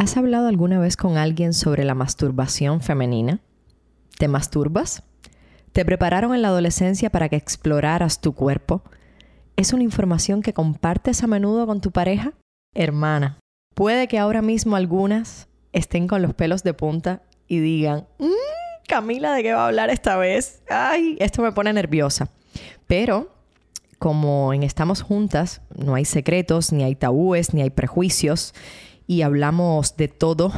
¿Has hablado alguna vez con alguien sobre la masturbación femenina? ¿Te masturbas? ¿Te prepararon en la adolescencia para que exploraras tu cuerpo? ¿Es una información que compartes a menudo con tu pareja? Hermana, puede que ahora mismo algunas estén con los pelos de punta y digan, mmm, Camila, ¿de qué va a hablar esta vez? Ay, esto me pone nerviosa. Pero como en Estamos Juntas, no hay secretos, ni hay tabúes, ni hay prejuicios y hablamos de todo,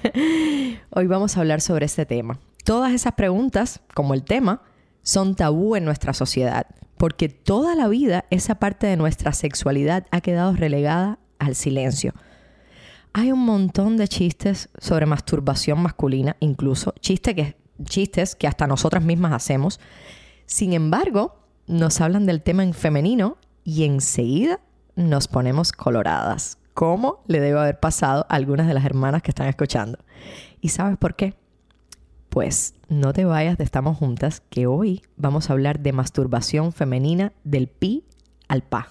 hoy vamos a hablar sobre este tema. Todas esas preguntas, como el tema, son tabú en nuestra sociedad, porque toda la vida esa parte de nuestra sexualidad ha quedado relegada al silencio. Hay un montón de chistes sobre masturbación masculina, incluso chistes que, chistes que hasta nosotras mismas hacemos. Sin embargo, nos hablan del tema en femenino y enseguida nos ponemos coloradas cómo le debe haber pasado a algunas de las hermanas que están escuchando. ¿Y sabes por qué? Pues no te vayas de Estamos Juntas, que hoy vamos a hablar de masturbación femenina del pi al pa.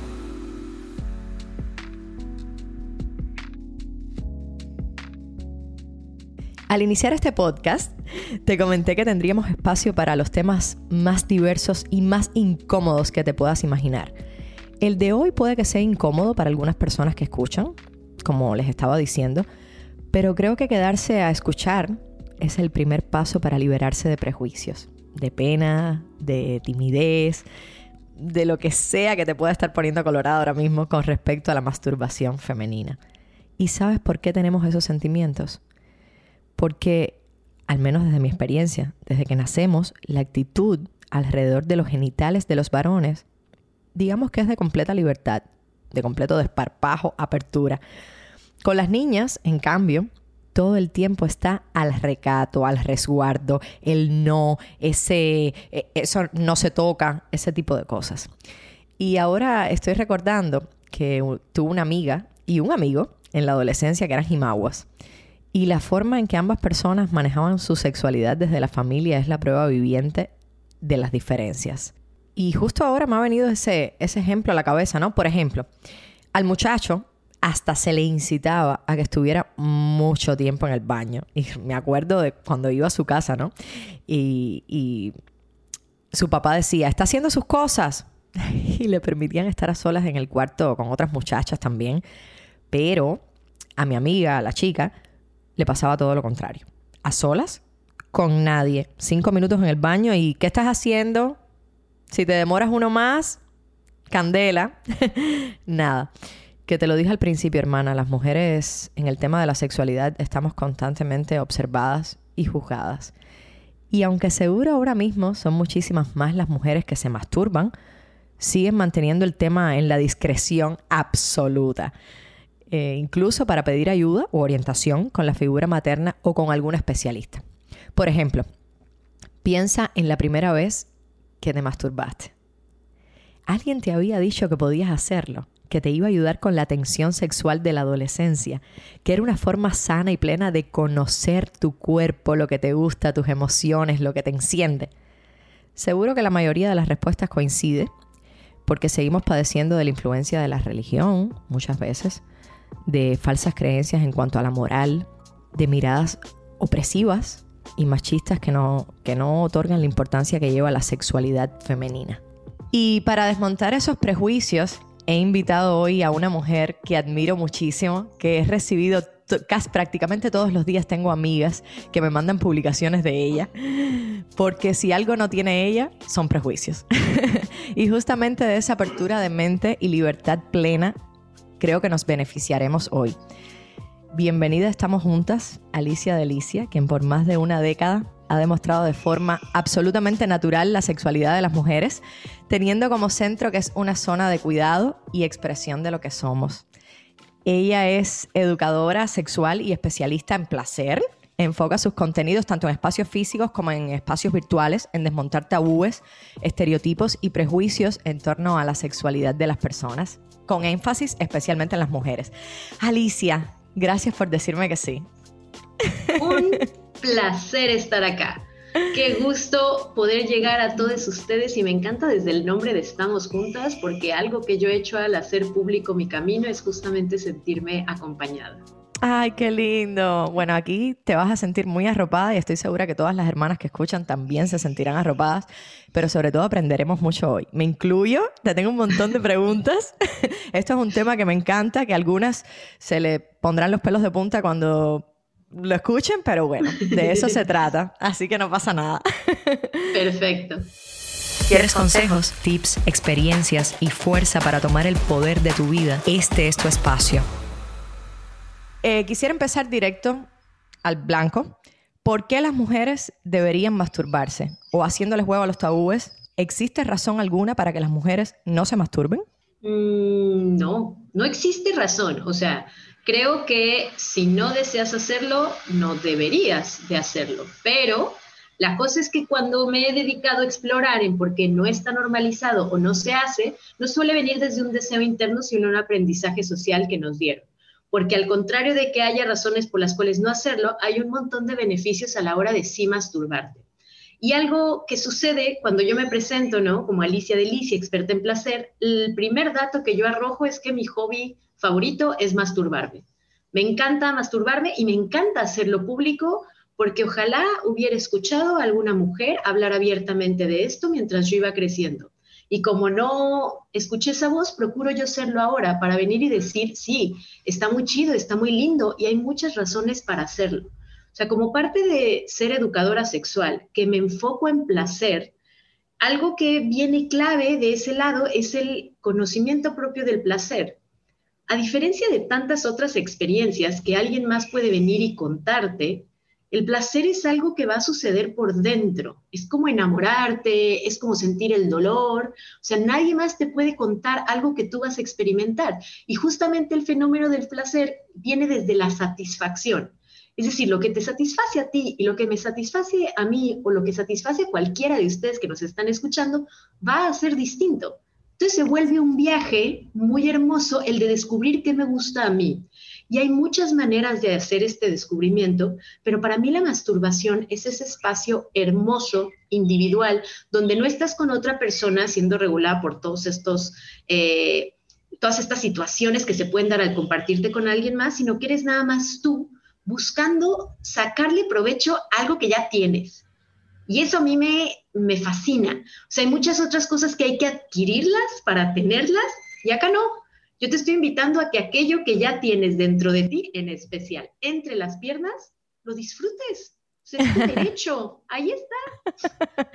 Al iniciar este podcast, te comenté que tendríamos espacio para los temas más diversos y más incómodos que te puedas imaginar. El de hoy puede que sea incómodo para algunas personas que escuchan, como les estaba diciendo, pero creo que quedarse a escuchar es el primer paso para liberarse de prejuicios, de pena, de timidez, de lo que sea que te pueda estar poniendo colorado ahora mismo con respecto a la masturbación femenina. ¿Y sabes por qué tenemos esos sentimientos? Porque, al menos desde mi experiencia, desde que nacemos, la actitud alrededor de los genitales de los varones, digamos que es de completa libertad, de completo desparpajo, apertura. Con las niñas, en cambio, todo el tiempo está al recato, al resguardo, el no, ese, e, eso no se toca, ese tipo de cosas. Y ahora estoy recordando que tuve una amiga y un amigo en la adolescencia que eran jimaguas. Y la forma en que ambas personas manejaban su sexualidad desde la familia es la prueba viviente de las diferencias. Y justo ahora me ha venido ese, ese ejemplo a la cabeza, ¿no? Por ejemplo, al muchacho hasta se le incitaba a que estuviera mucho tiempo en el baño. Y me acuerdo de cuando iba a su casa, ¿no? Y, y su papá decía, está haciendo sus cosas. y le permitían estar a solas en el cuarto con otras muchachas también. Pero a mi amiga, a la chica, le pasaba todo lo contrario. A solas, con nadie. Cinco minutos en el baño y ¿qué estás haciendo? Si te demoras uno más, candela. Nada. Que te lo dije al principio, hermana, las mujeres en el tema de la sexualidad estamos constantemente observadas y juzgadas. Y aunque seguro ahora mismo son muchísimas más las mujeres que se masturban, siguen manteniendo el tema en la discreción absoluta. Eh, incluso para pedir ayuda o orientación con la figura materna o con algún especialista. Por ejemplo, piensa en la primera vez que te masturbaste. Alguien te había dicho que podías hacerlo, que te iba a ayudar con la tensión sexual de la adolescencia, que era una forma sana y plena de conocer tu cuerpo, lo que te gusta, tus emociones, lo que te enciende. Seguro que la mayoría de las respuestas coincide, porque seguimos padeciendo de la influencia de la religión muchas veces, de falsas creencias en cuanto a la moral, de miradas opresivas y machistas que no, que no otorgan la importancia que lleva la sexualidad femenina. Y para desmontar esos prejuicios, he invitado hoy a una mujer que admiro muchísimo, que he recibido casi prácticamente todos los días tengo amigas que me mandan publicaciones de ella, porque si algo no tiene ella, son prejuicios. y justamente de esa apertura de mente y libertad plena creo que nos beneficiaremos hoy. Bienvenida, estamos juntas, Alicia Delicia, quien por más de una década ha demostrado de forma absolutamente natural la sexualidad de las mujeres, teniendo como centro que es una zona de cuidado y expresión de lo que somos. Ella es educadora sexual y especialista en placer, enfoca sus contenidos tanto en espacios físicos como en espacios virtuales, en desmontar tabúes, estereotipos y prejuicios en torno a la sexualidad de las personas, con énfasis especialmente en las mujeres. Alicia, gracias por decirme que sí. Un placer estar acá. Qué gusto poder llegar a todos ustedes y me encanta desde el nombre de Estamos Juntas porque algo que yo he hecho al hacer público mi camino es justamente sentirme acompañada. Ay, qué lindo. Bueno, aquí te vas a sentir muy arropada y estoy segura que todas las hermanas que escuchan también se sentirán arropadas, pero sobre todo aprenderemos mucho hoy. Me incluyo, te tengo un montón de preguntas. Esto es un tema que me encanta, que a algunas se le pondrán los pelos de punta cuando lo escuchen, pero bueno, de eso se trata, así que no pasa nada. Perfecto. ¿Quieres consejos, tips, experiencias y fuerza para tomar el poder de tu vida? Este es tu espacio. Eh, quisiera empezar directo al blanco. ¿Por qué las mujeres deberían masturbarse? O haciéndoles huevo a los tabúes, ¿existe razón alguna para que las mujeres no se masturben? Mm, no, no existe razón. O sea, creo que si no deseas hacerlo, no deberías de hacerlo. Pero la cosa es que cuando me he dedicado a explorar en por qué no está normalizado o no se hace, no suele venir desde un deseo interno, sino un aprendizaje social que nos dieron porque al contrario de que haya razones por las cuales no hacerlo, hay un montón de beneficios a la hora de sí masturbarte. Y algo que sucede cuando yo me presento, ¿no? Como Alicia Delicia, experta en placer, el primer dato que yo arrojo es que mi hobby favorito es masturbarme. Me encanta masturbarme y me encanta hacerlo público porque ojalá hubiera escuchado a alguna mujer hablar abiertamente de esto mientras yo iba creciendo. Y como no escuché esa voz, procuro yo serlo ahora para venir y decir, sí, está muy chido, está muy lindo y hay muchas razones para hacerlo. O sea, como parte de ser educadora sexual, que me enfoco en placer, algo que viene clave de ese lado es el conocimiento propio del placer. A diferencia de tantas otras experiencias que alguien más puede venir y contarte, el placer es algo que va a suceder por dentro. Es como enamorarte, es como sentir el dolor. O sea, nadie más te puede contar algo que tú vas a experimentar. Y justamente el fenómeno del placer viene desde la satisfacción. Es decir, lo que te satisface a ti y lo que me satisface a mí o lo que satisface a cualquiera de ustedes que nos están escuchando va a ser distinto. Entonces se vuelve un viaje muy hermoso el de descubrir qué me gusta a mí. Y hay muchas maneras de hacer este descubrimiento, pero para mí la masturbación es ese espacio hermoso, individual, donde no estás con otra persona siendo regulada por todos estos... Eh, todas estas situaciones que se pueden dar al compartirte con alguien más, sino que eres nada más tú buscando sacarle provecho a algo que ya tienes. Y eso a mí me, me fascina. O sea, hay muchas otras cosas que hay que adquirirlas para tenerlas y acá no. Yo te estoy invitando a que aquello que ya tienes dentro de ti, en especial entre las piernas, lo disfrutes. es tu derecho. Ahí está.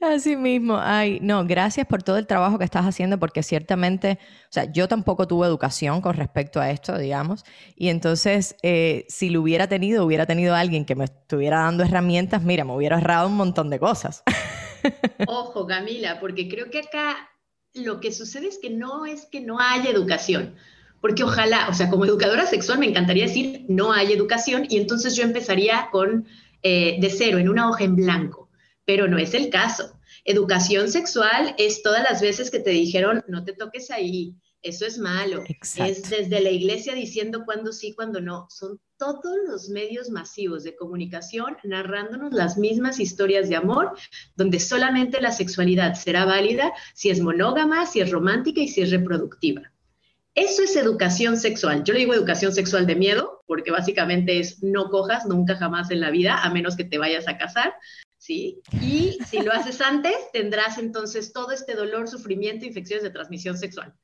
Así mismo. Ay, no, gracias por todo el trabajo que estás haciendo, porque ciertamente, o sea, yo tampoco tuve educación con respecto a esto, digamos. Y entonces, eh, si lo hubiera tenido, hubiera tenido alguien que me estuviera dando herramientas, mira, me hubiera ahorrado un montón de cosas. Ojo, Camila, porque creo que acá lo que sucede es que no es que no haya educación, porque ojalá, o sea, como educadora sexual me encantaría decir no hay educación y entonces yo empezaría con eh, de cero, en una hoja en blanco, pero no es el caso. Educación sexual es todas las veces que te dijeron no te toques ahí, eso es malo. Es desde la iglesia diciendo cuándo sí, cuándo no. Son todos los medios masivos de comunicación narrándonos las mismas historias de amor, donde solamente la sexualidad será válida si es monógama, si es romántica y si es reproductiva. Eso es educación sexual. Yo le digo educación sexual de miedo, porque básicamente es no cojas nunca jamás en la vida, a menos que te vayas a casar. ¿Sí? Y si lo haces antes, tendrás entonces todo este dolor, sufrimiento, infecciones de transmisión sexual.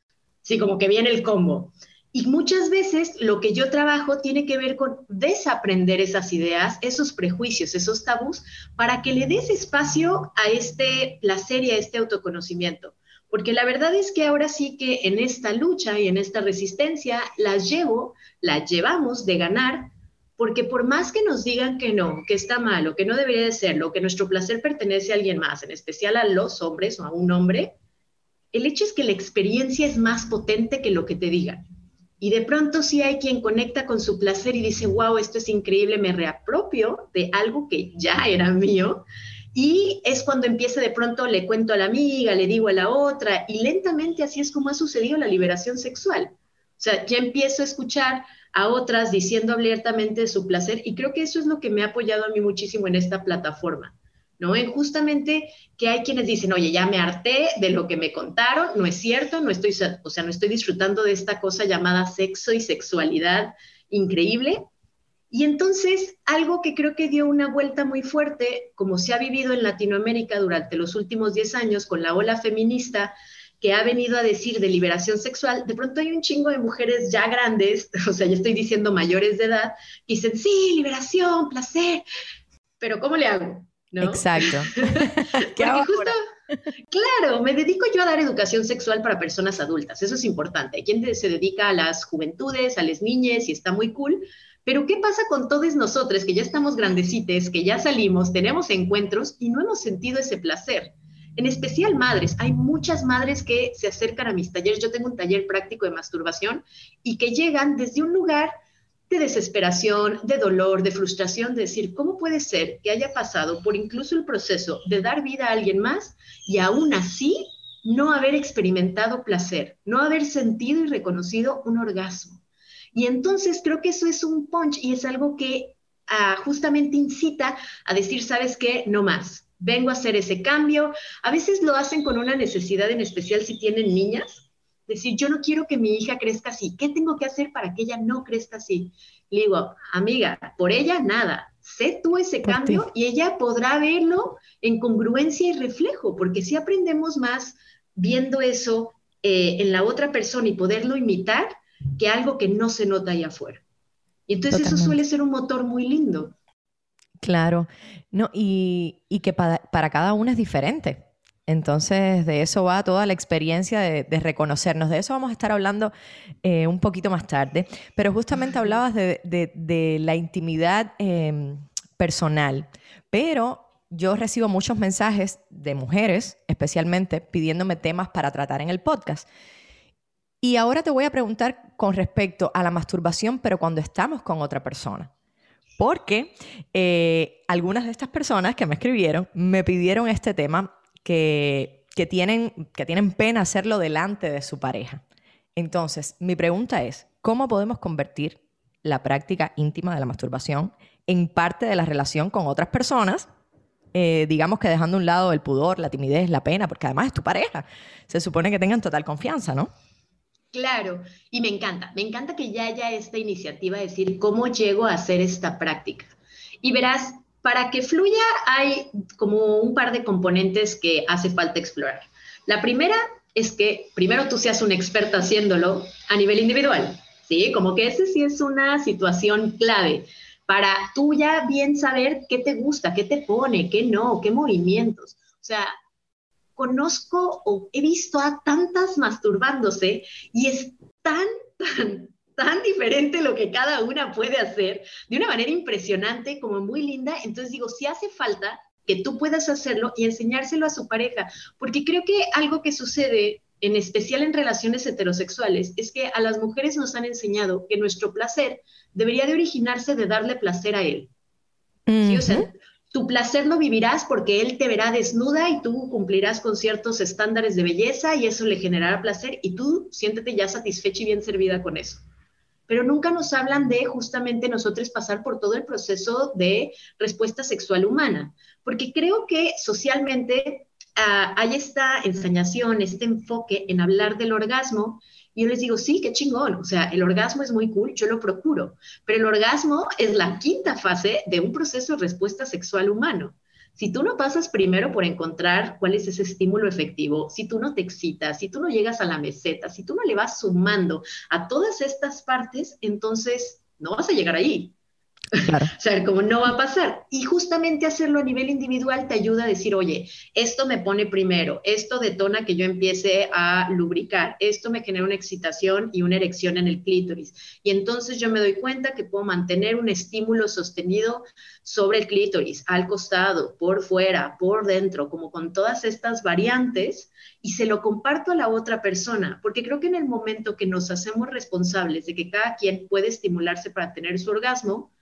Sí, como que viene el combo. Y muchas veces lo que yo trabajo tiene que ver con desaprender esas ideas, esos prejuicios, esos tabús, para que le des espacio a este placer y a este autoconocimiento. Porque la verdad es que ahora sí que en esta lucha y en esta resistencia las llevo, las llevamos de ganar, porque por más que nos digan que no, que está malo, que no debería de serlo, que nuestro placer pertenece a alguien más, en especial a los hombres o a un hombre, el hecho es que la experiencia es más potente que lo que te digan. Y de pronto sí hay quien conecta con su placer y dice, wow, esto es increíble, me reapropio de algo que ya era mío. Y es cuando empieza de pronto, le cuento a la amiga, le digo a la otra, y lentamente así es como ha sucedido la liberación sexual. O sea, ya empiezo a escuchar a otras diciendo abiertamente su placer y creo que eso es lo que me ha apoyado a mí muchísimo en esta plataforma. ¿No? En justamente que hay quienes dicen, oye, ya me harté de lo que me contaron, no es cierto, no estoy, o sea, no estoy disfrutando de esta cosa llamada sexo y sexualidad increíble. Y entonces, algo que creo que dio una vuelta muy fuerte, como se ha vivido en Latinoamérica durante los últimos 10 años con la ola feminista, que ha venido a decir de liberación sexual, de pronto hay un chingo de mujeres ya grandes, o sea, ya estoy diciendo mayores de edad, que dicen, sí, liberación, placer, pero ¿cómo le hago? Exacto. justo, claro, me dedico yo a dar educación sexual para personas adultas, eso es importante. Hay quien se dedica a las juventudes, a las niñas y está muy cool, pero ¿qué pasa con todos nosotros que ya estamos grandecites, que ya salimos, tenemos encuentros y no hemos sentido ese placer? En especial madres, hay muchas madres que se acercan a mis talleres. Yo tengo un taller práctico de masturbación y que llegan desde un lugar de desesperación, de dolor, de frustración, de decir, ¿cómo puede ser que haya pasado por incluso el proceso de dar vida a alguien más y aún así no haber experimentado placer, no haber sentido y reconocido un orgasmo? Y entonces creo que eso es un punch y es algo que ah, justamente incita a decir, ¿sabes qué? No más. Vengo a hacer ese cambio. A veces lo hacen con una necesidad en especial si tienen niñas, decir, yo no quiero que mi hija crezca así, ¿qué tengo que hacer para que ella no crezca así? Le digo, amiga, por ella nada, sé tú ese cambio y ella podrá verlo en congruencia y reflejo, porque si aprendemos más viendo eso eh, en la otra persona y poderlo imitar que algo que no se nota ahí afuera. Y entonces eso suele ser un motor muy lindo. Claro, no, y, que para, para cada una es diferente. Entonces, de eso va toda la experiencia de, reconocernos. De eso vamos a estar hablando eh, un poquito más tarde. Pero justamente hablabas de, la intimidad em, personal. Pero yo recibo muchos mensajes de mujeres, especialmente, pidiéndome temas para tratar en el podcast. Y ahora te voy a preguntar con respecto a la masturbación, pero cuando estamos con otra persona. Porque eh, algunas de estas personas que me escribieron me pidieron este tema que, tienen, que tienen pena hacerlo delante de su pareja. Entonces, mi pregunta es, ¿cómo podemos convertir la práctica íntima de la masturbación en parte de la relación con otras personas? Eh, digamos que dejando a un lado el pudor, la timidez, la pena, porque además es tu pareja. Se supone que tengan total confianza, ¿no? Claro, y me encanta, me encanta que ya haya esta iniciativa de decir cómo llego a hacer esta práctica. Y verás, para que fluya hay como un par de componentes que hace falta explorar. La primera es que primero tú seas un experto haciéndolo a nivel individual, ¿sí? Como que ese sí es una situación clave para tú ya bien saber qué te gusta, qué te pone, qué no, qué movimientos. O sea, conozco o he visto a tantas masturbándose y es tan, tan, tan diferente lo que cada una puede hacer de una manera impresionante, como muy linda. Entonces digo, si hace falta que tú puedas hacerlo y enseñárselo a su pareja, porque creo que algo que sucede en especial en relaciones heterosexuales, es que a las mujeres nos han enseñado que nuestro placer debería de originarse de darle placer a él. O sea, tu placer lo vivirás porque él te verá desnuda y tú cumplirás con ciertos estándares de belleza y eso le generará placer y tú siéntete ya satisfecha y bien servida con eso pero nunca nos hablan de justamente nosotros pasar por todo el proceso de respuesta sexual humana, porque creo que socialmente ah, hay esta ensañación, este enfoque en hablar del orgasmo, y yo les digo, sí, qué chingón, o sea, el orgasmo es muy cool, yo lo procuro, pero el orgasmo es la quinta fase de un proceso de respuesta sexual humano. Si tú no pasas primero por encontrar cuál es ese estímulo efectivo, si tú no te excitas, si tú no llegas a la meseta, si tú no le vas sumando a todas estas partes, entonces no vas a llegar ahí. o sea, como no va a pasar. Y justamente hacerlo a nivel individual te ayuda a decir, oye, esto me pone primero, esto detona que yo empiece a lubricar, esto me genera una excitación y una erección en el clítoris. Y entonces yo me doy cuenta que puedo mantener un estímulo sostenido sobre el clítoris, al costado, por fuera, por dentro, como con todas estas variantes, y se lo comparto a la otra persona, porque creo que en el momento que nos hacemos responsables de que cada quien puede estimularse para tener su orgasmo,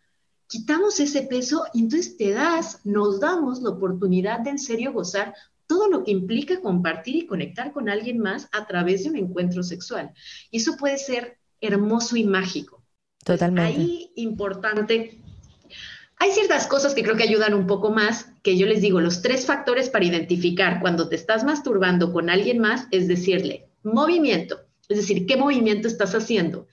quitamos ese peso y entonces te das, nos damos la oportunidad de en serio gozar todo lo que implica compartir y conectar con alguien más a través de un encuentro sexual. Y eso puede ser hermoso y mágico. Totalmente. ahí importante. Hay ciertas cosas que creo que ayudan un poco más, que yo les digo, los tres factores para identificar cuando te estás masturbando con alguien más es decirle movimiento, es decir, ¿qué movimiento estás haciendo?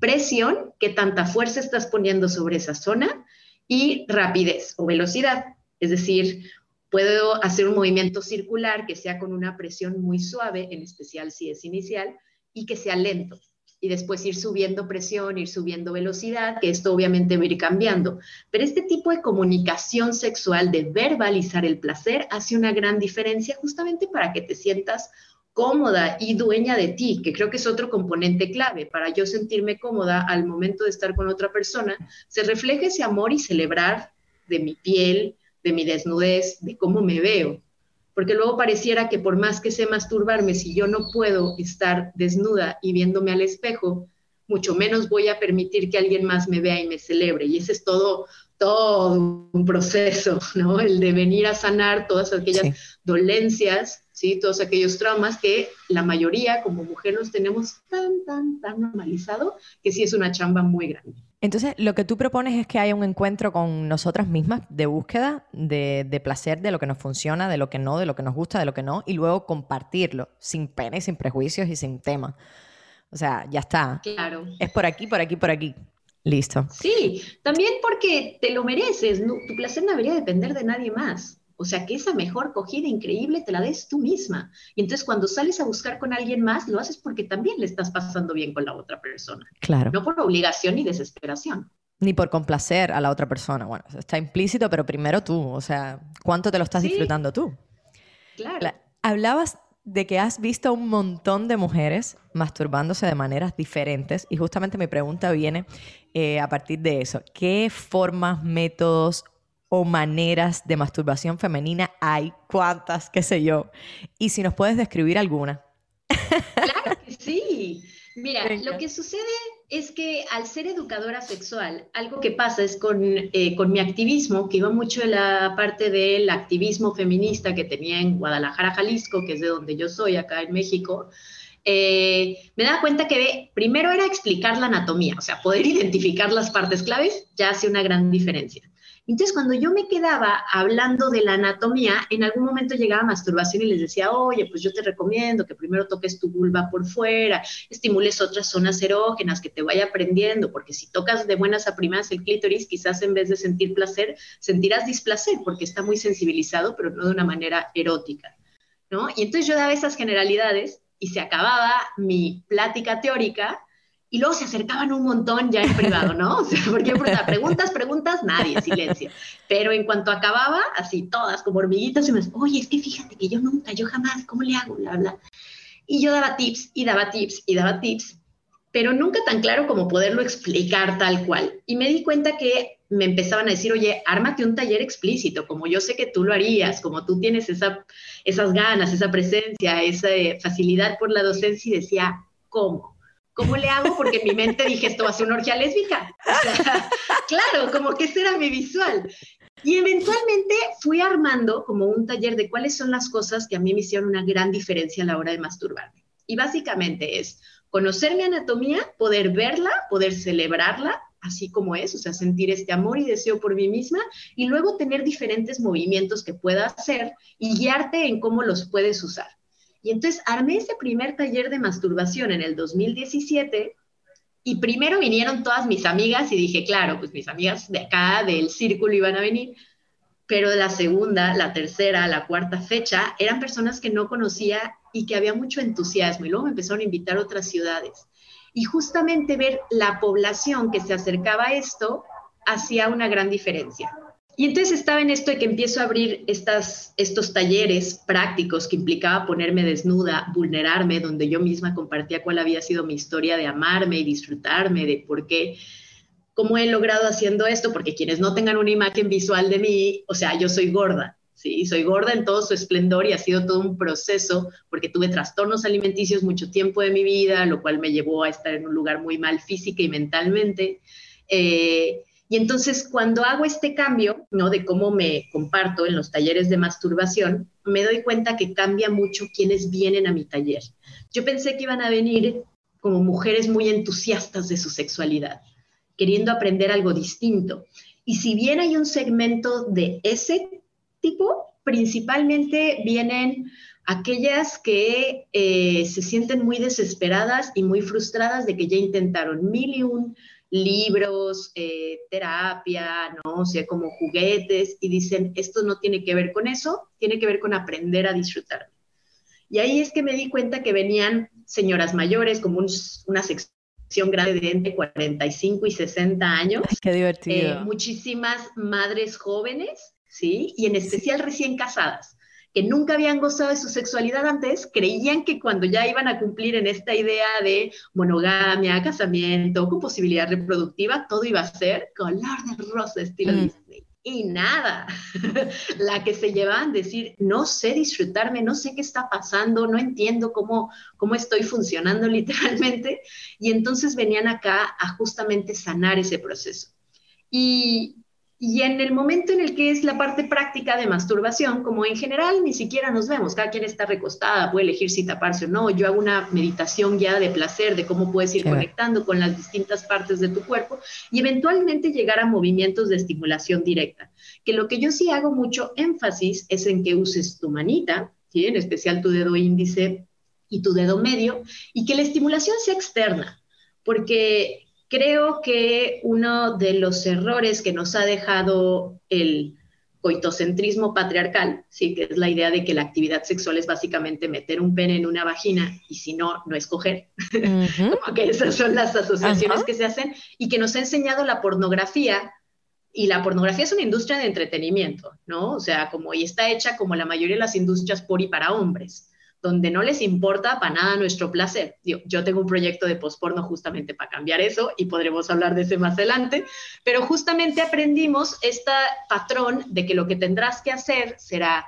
Presión, qué tanta fuerza estás poniendo sobre esa zona, y rapidez o velocidad. Es decir, puedo hacer un movimiento circular que sea con una presión muy suave, en especial si es inicial, y que sea lento. Y después ir subiendo presión, ir subiendo velocidad, que esto obviamente va a ir cambiando. Pero este tipo de comunicación sexual, de verbalizar el placer, hace una gran diferencia justamente para que te sientas cómoda y dueña de ti, que creo que es otro componente clave para yo sentirme cómoda al momento de estar con otra persona, se refleja ese amor y celebrar de mi piel, de mi desnudez, de cómo me veo. Porque luego pareciera que por más que sé masturbarme, si yo no puedo estar desnuda y viéndome al espejo, mucho menos voy a permitir que alguien más me vea y me celebre. Y ese es todo, todo un proceso, ¿no? El de venir a sanar todas aquellas dolencias, ¿sí? Todos aquellos traumas que la mayoría como mujer los tenemos tan, tan, tan normalizado que sí es una chamba muy grande. Entonces, lo que tú propones es que haya un encuentro con nosotras mismas de búsqueda, de, de, placer, de lo que nos funciona, de lo que no, de lo que nos gusta, de lo que no, y luego compartirlo, sin pena y sin prejuicios y sin tema. O sea, ya está. Claro. Es por aquí, por aquí, por aquí. Listo. Sí, también porque te lo mereces. tu placer no debería depender de nadie más. O sea, que esa mejor cogida increíble te la des tú misma. Y entonces cuando sales a buscar con alguien más, lo haces porque también le estás pasando bien con la otra persona. Claro. No por obligación ni desesperación. Ni por complacer a la otra persona. Bueno, está implícito, pero primero tú. O sea, ¿cuánto te lo estás disfrutando tú? Claro. hablabas de que has visto un montón de mujeres masturbándose de maneras diferentes y justamente mi pregunta viene eh, a partir de eso. ¿Qué formas, métodos o maneras de masturbación femenina hay? ¿Cuántas? ¿Qué sé yo? Y si nos puedes describir alguna. Claro que sí. Mira, lo que sucede es que al ser educadora sexual, algo que pasa es con, eh, con, mi activismo, que iba mucho en la parte del activismo feminista que tenía en Guadalajara, Jalisco, que es de donde yo soy, acá en México, eh, me daba cuenta que primero era explicar la anatomía, o sea, poder identificar las partes claves ya hace una gran diferencia. Entonces, cuando yo me quedaba hablando de la anatomía, en algún momento llegaba masturbación y les decía, oye, pues yo te recomiendo que primero toques tu vulva por fuera, estimules otras zonas erógenas, que te vaya aprendiendo, porque si tocas de buenas a primas el clítoris, quizás en vez de sentir placer, sentirás displacer, porque está muy sensibilizado, pero no de una manera erótica, ¿no? Y entonces yo daba esas generalidades y se acababa mi plática teórica y luego se acercaban un montón ya en privado, ¿no? O sea, porque preguntas, preguntas, nadie, silencio. Pero en cuanto acababa, así todas como hormiguitas, y me decían, oye, es que fíjate que yo nunca, yo jamás, ¿cómo le hago? Bla, bla. Y yo daba tips y daba tips y daba tips, pero nunca tan claro como poderlo explicar tal cual. Y me di cuenta que me empezaban a decir, oye, ármate un taller explícito, como yo sé que tú lo harías, como tú tienes esa, esas ganas, esa presencia, esa eh, facilidad por la docencia, y decía, ¿cómo? ¿Cómo le hago? Porque en mi mente dije, esto va a ser una orgía lésbica. claro, como que ese era mi visual. Y eventualmente fui armando como un taller de cuáles son las cosas que a mí me hicieron una gran diferencia a la hora de masturbarme. Y básicamente es conocer mi anatomía, poder verla, poder celebrarla, así como es, o sea, sentir este amor y deseo por mí misma, y luego tener diferentes movimientos que pueda hacer y guiarte en cómo los puedes usar. Y entonces armé ese primer taller de masturbación en el 2017 y primero vinieron todas mis amigas y dije, claro, pues mis amigas de acá, del círculo iban a venir, pero la segunda, la tercera, la cuarta fecha eran personas que no conocía y que había mucho entusiasmo y luego me empezaron a invitar a otras ciudades. Y justamente ver la población que se acercaba a esto hacía una gran diferencia. Y entonces estaba en esto de que empiezo a abrir estos talleres prácticos que implicaba ponerme desnuda, vulnerarme, donde yo misma compartía cuál había sido mi historia de amarme y disfrutarme, de por qué, cómo he logrado haciendo esto, porque quienes no tengan una imagen visual de mí, o sea, yo soy gorda, ¿sí? Soy gorda en todo su esplendor y ha sido todo un proceso porque tuve trastornos alimenticios mucho tiempo de mi vida, lo cual me llevó a estar en un lugar muy mal física y mentalmente. Eh, y entonces cuando hago este cambio, ¿no? De cómo me comparto en los talleres de masturbación, me doy cuenta que cambia mucho quienes vienen a mi taller. Yo pensé que iban a venir como mujeres muy entusiastas de su sexualidad, queriendo aprender algo distinto. Y si bien hay un segmento de ese tipo, principalmente vienen aquellas que eh, se sienten muy desesperadas y muy frustradas de que ya intentaron mil y un libros, eh, terapia, ¿no? O sea, como juguetes, y dicen, esto no tiene que ver con eso, tiene que ver con aprender a disfrutar. Y ahí es que me di cuenta que venían señoras mayores, como una sección grande de entre 45 y 60 años. qué divertido. Eh, muchísimas madres jóvenes, ¿sí? Y en especial recién casadas que nunca habían gozado de su sexualidad antes, creían que cuando ya iban a cumplir en esta idea de monogamia, casamiento, con posibilidad reproductiva, todo iba a ser color de rosa estilo mm. Disney. Y nada, la que se llevaban decir, no sé disfrutarme, no sé qué está pasando, no entiendo cómo, cómo estoy funcionando literalmente. Y entonces venían acá a justamente sanar ese proceso. Y, y en el momento en el que es la parte práctica de masturbación, como en general ni siquiera nos vemos, cada quien está recostada, puede elegir si taparse o no, yo hago una meditación ya de placer, de cómo puedes ir conectando con las distintas partes de tu cuerpo y eventualmente llegar a movimientos de estimulación directa, que lo que yo sí hago mucho énfasis es en que uses tu manita, ¿sí? en especial tu dedo índice y tu dedo medio, y que la estimulación sea externa, porque Creo que uno de los errores que nos ha dejado el coitocentrismo patriarcal, sí, que es la idea de que la actividad sexual es básicamente meter un pene en una vagina y si no, no escoger. Como que esas son las asociaciones que se hacen y que nos ha enseñado la pornografía. Y la pornografía es una industria de entretenimiento, ¿no? O sea, como y está hecha como la mayoría de las industrias por y para hombres donde no les importa para nada nuestro placer. Yo, tengo un proyecto de posporno justamente para cambiar eso y podremos hablar de ese más adelante, pero justamente aprendimos este patrón de que lo que tendrás que hacer será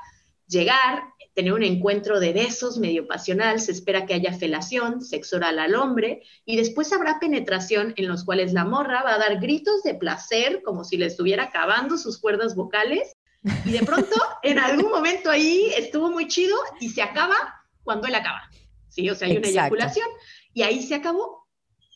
llegar, tener un encuentro de besos medio pasional, se espera que haya felación, sexo oral al hombre, y después habrá penetración en los cuales la morra va a dar gritos de placer como si le estuviera acabando sus cuerdas vocales, y de pronto en algún momento ahí estuvo muy chido y se acaba cuando él acaba. ¿sí? O sea, hay una eyaculación y ahí se acabó.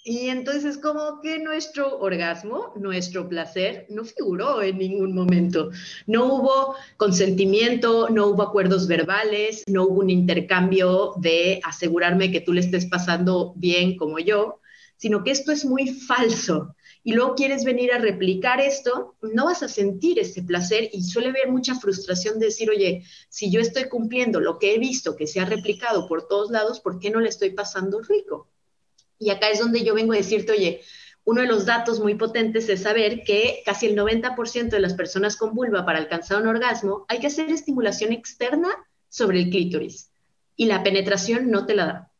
Y entonces como que nuestro orgasmo, nuestro placer, no figuró en ningún momento. No hubo consentimiento, no hubo acuerdos verbales, no hubo un intercambio de asegurarme que tú le estés pasando bien como yo, sino que esto es muy falso y luego quieres venir a replicar esto, no vas a sentir ese placer y suele haber mucha frustración de decir, oye, si yo estoy cumpliendo lo que he visto que se ha replicado por todos lados, ¿por qué no le estoy pasando rico? Y acá es donde yo vengo a decirte, oye, uno de los datos muy potentes es saber que casi el 90% de las personas con vulva para alcanzar un orgasmo hay que hacer estimulación externa sobre el clítoris y la penetración no te la da.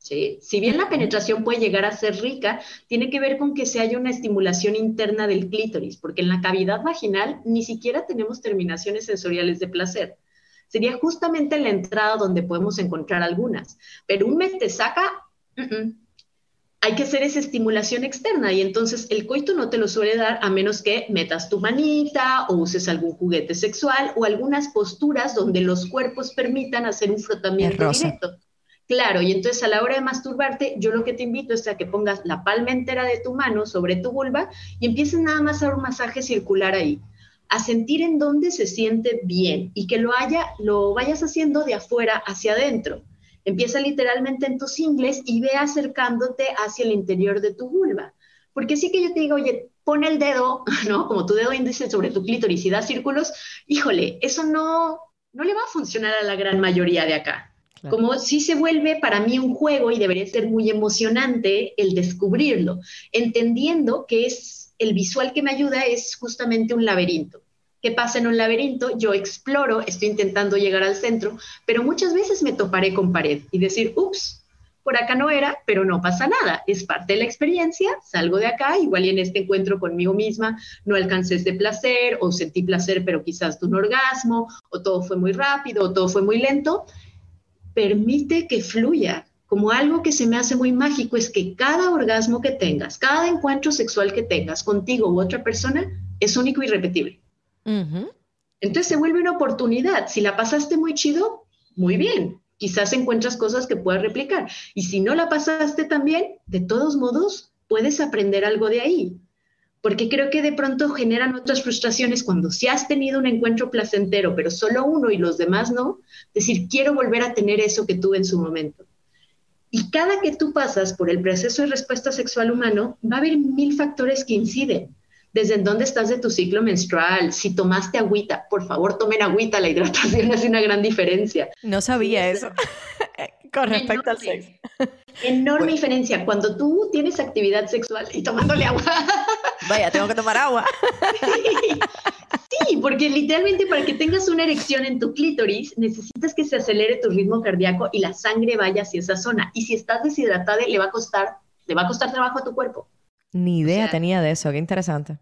Si bien la penetración puede llegar a ser rica, tiene que ver con que se haya una estimulación interna del clítoris, porque en la cavidad vaginal ni siquiera tenemos terminaciones sensoriales de placer. Sería justamente en la entrada donde podemos encontrar algunas, pero un mete saca, hay que hacer esa estimulación externa y entonces el coito no te lo suele dar a menos que metas tu manita o uses algún juguete sexual o algunas posturas donde los cuerpos permitan hacer un frotamiento directo. Claro, y entonces a la hora de masturbarte, yo lo que te invito es a que pongas la palma entera de tu mano sobre tu vulva y empieces nada más a dar un masaje circular ahí, a sentir en dónde se siente bien y que lo haya, lo vayas haciendo de afuera hacia adentro. Empieza literalmente en tus ingles y ve acercándote hacia el interior de tu vulva. Porque sí que yo te digo, oye, pon el dedo, ¿no? Como tu dedo índice sobre tu clítoris y da círculos, híjole, eso no, no le va a funcionar a la gran mayoría de acá. Como si se vuelve para mí un juego y debería ser muy emocionante el descubrirlo, entendiendo que es el visual que me ayuda es justamente un laberinto. ¿Qué pasa en un laberinto? Yo exploro, estoy intentando llegar al centro, pero muchas veces me toparé con pared y decir, ups, por acá no era, pero no pasa nada, es parte de la experiencia, salgo de acá, igual en este encuentro conmigo misma no alcancé ese placer o sentí placer, pero quizás de un orgasmo, o todo fue muy rápido, o todo fue muy lento, permite que fluya. Como algo que se me hace muy mágico es que cada orgasmo que tengas, cada encuentro sexual que tengas contigo u otra persona es único y repetible. Entonces se vuelve una oportunidad. Si la pasaste muy chido, muy bien. Quizás encuentras cosas que puedas replicar. Y si no la pasaste tan bien, de todos modos, puedes aprender algo de ahí. Porque creo que de pronto generan otras frustraciones cuando si has tenido un encuentro placentero, pero solo uno y los demás no, decir, quiero volver a tener eso que tuve en su momento. Y cada que tú pasas por el proceso de respuesta sexual humano, va a haber mil factores que inciden desde en dónde estás de tu ciclo menstrual, si tomaste agüita, por favor tomen agüita, la hidratación hace una gran diferencia. No sabía eso con respecto al sexo. Enorme diferencia cuando tú tienes actividad sexual y tomándole agua. Vaya, tengo que tomar agua. Sí, porque literalmente para que tengas una erección en tu clítoris necesitas que se acelere tu ritmo cardíaco y la sangre vaya hacia esa zona. Y si estás deshidratada, le va a costar, le va a costar trabajo a tu cuerpo. Ni idea tenía de eso, qué interesante.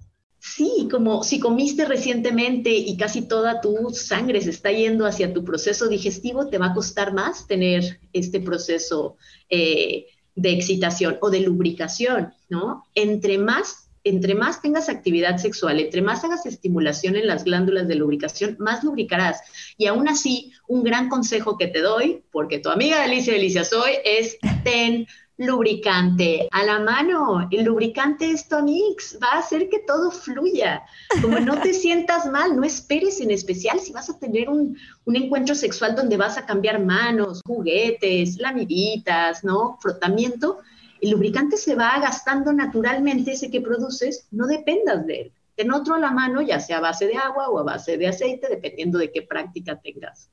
Sí, como si comiste recientemente y casi toda tu sangre se está yendo hacia tu proceso digestivo, te va a costar más tener este proceso eh, de excitación o de lubricación, ¿no? Entre más, entre más tengas actividad sexual, entre más hagas estimulación en las glándulas de lubricación, más lubricarás. Y aún así, un gran consejo que te doy, porque tu amiga Alicia Delicia soy, es ten lubricante a la mano. El lubricante es Tonix, va a hacer que todo fluya. Como no te sientas mal, no esperes en especial si vas a tener un, encuentro sexual donde vas a cambiar manos, juguetes, lamiditas, ¿no? Frotamiento. El lubricante se va gastando naturalmente, ese que produces, no dependas de él. Ten otro a la mano, ya sea a base de agua o a base de aceite, dependiendo de qué práctica tengas.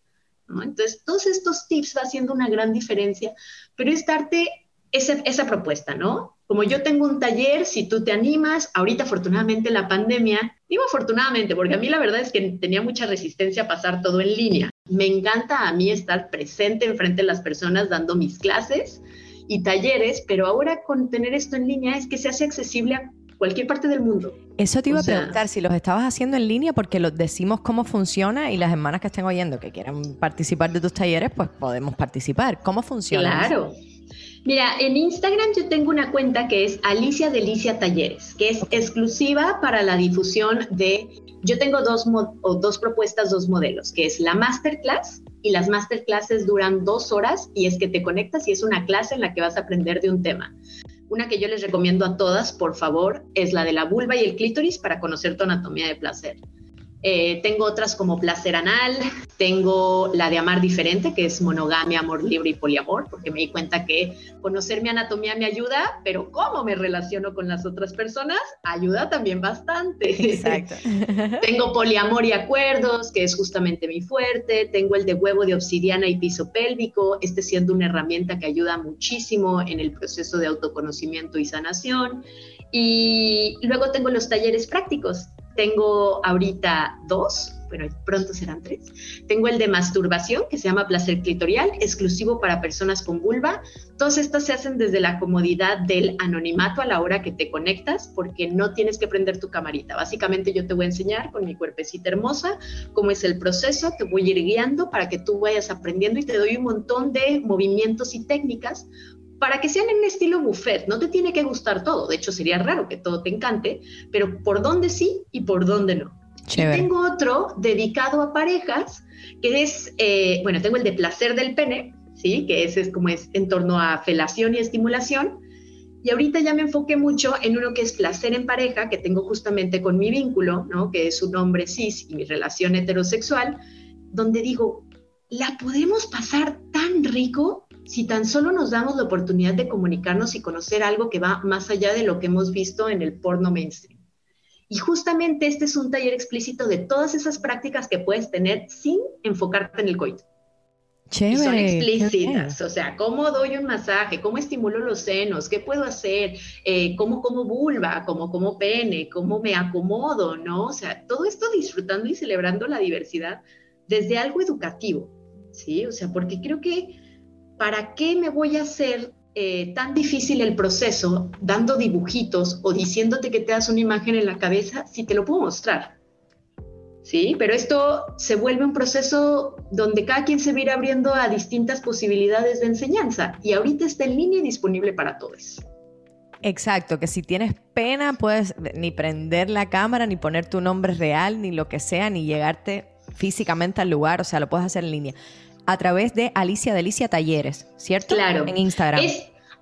Entonces, todos estos tips va haciendo una gran diferencia, pero es darte esa, propuesta, ¿no? Como yo tengo un taller, si tú te animas, ahorita afortunadamente la pandemia, digo afortunadamente, porque a mí la verdad es que tenía mucha resistencia a pasar todo en línea. Me encanta a mí estar presente enfrente de las personas dando mis clases y talleres, pero ahora con tener esto en línea es que se hace accesible a cualquier parte del mundo. Eso te iba a preguntar, si los estabas haciendo en línea, porque los decimos cómo funciona y las hermanas que estén oyendo que quieran participar de tus talleres, pues podemos participar. ¿Cómo funciona? Claro. Mira, en Instagram yo tengo una cuenta que es Alicia Delicia Talleres, que es exclusiva para la difusión de, yo tengo dos, dos propuestas, dos modelos, que es la masterclass y las masterclasses duran dos horas y es que te conectas y es una clase en la que vas a aprender de un tema. Una que yo les recomiendo a todas, por favor, es la de la vulva y el clítoris para conocer tu anatomía de placer. Eh, tengo otras como placer anal, tengo la de amar diferente, que es monogamia, amor libre y poliamor, porque me di cuenta que conocer mi anatomía me ayuda, pero cómo me relaciono con las otras personas ayuda también bastante. Exacto. tengo poliamor y acuerdos, que es justamente mi fuerte. Tengo el de huevo de obsidiana y piso pélvico, este siendo una herramienta que ayuda muchísimo en el proceso de autoconocimiento y sanación. Y luego tengo los talleres prácticos, tengo ahorita dos, bueno, pronto serán tres. Tengo el de masturbación, que se llama placer clitorial, exclusivo para personas con vulva. Todos estos se hacen desde la comodidad del anonimato a la hora que te conectas, porque no tienes que prender tu camarita. Básicamente yo te voy a enseñar con mi cuerpecita hermosa cómo es el proceso, te voy a ir guiando para que tú vayas aprendiendo y te doy un montón de movimientos y técnicas para que sean en estilo buffet. No te tiene que gustar todo, de hecho sería raro que todo te encante, pero por dónde sí y por dónde no. Y tengo otro dedicado a parejas, que es, eh, bueno, tengo el de placer del pene, ¿sí? Que ese es como es en torno a felación y estimulación. Y ahorita ya me enfoqué mucho en uno que es placer en pareja, que tengo justamente con mi vínculo, ¿no? Que es un hombre cis y mi relación heterosexual, donde digo, la podemos pasar tan rico si tan solo nos damos la oportunidad de comunicarnos y conocer algo que va más allá de lo que hemos visto en el porno mainstream. Y justamente este es un taller explícito de todas esas prácticas que puedes tener sin enfocarte en el coito. y son explícitas, o sea, cómo doy un masaje, cómo estimulo los senos, qué puedo hacer, eh, cómo como vulva, cómo como pene, cómo me acomodo, ¿no? O sea, todo esto disfrutando y celebrando la diversidad desde algo educativo, ¿sí? O sea, porque creo que, ¿para qué me voy a hacer eh, tan difícil el proceso dando dibujitos o diciéndote que te das una imagen en la cabeza si te lo puedo mostrar? ¿sí? Pero esto se vuelve un proceso donde cada quien se va abriendo a distintas posibilidades de enseñanza y ahorita está en línea y disponible para todos. Exacto, que si tienes pena puedes ni prender la cámara, ni poner tu nombre real, ni lo que sea, ni llegarte físicamente al lugar, o sea, lo puedes hacer en línea. A través de Alicia Delicia Talleres, ¿cierto? Claro. En Instagram.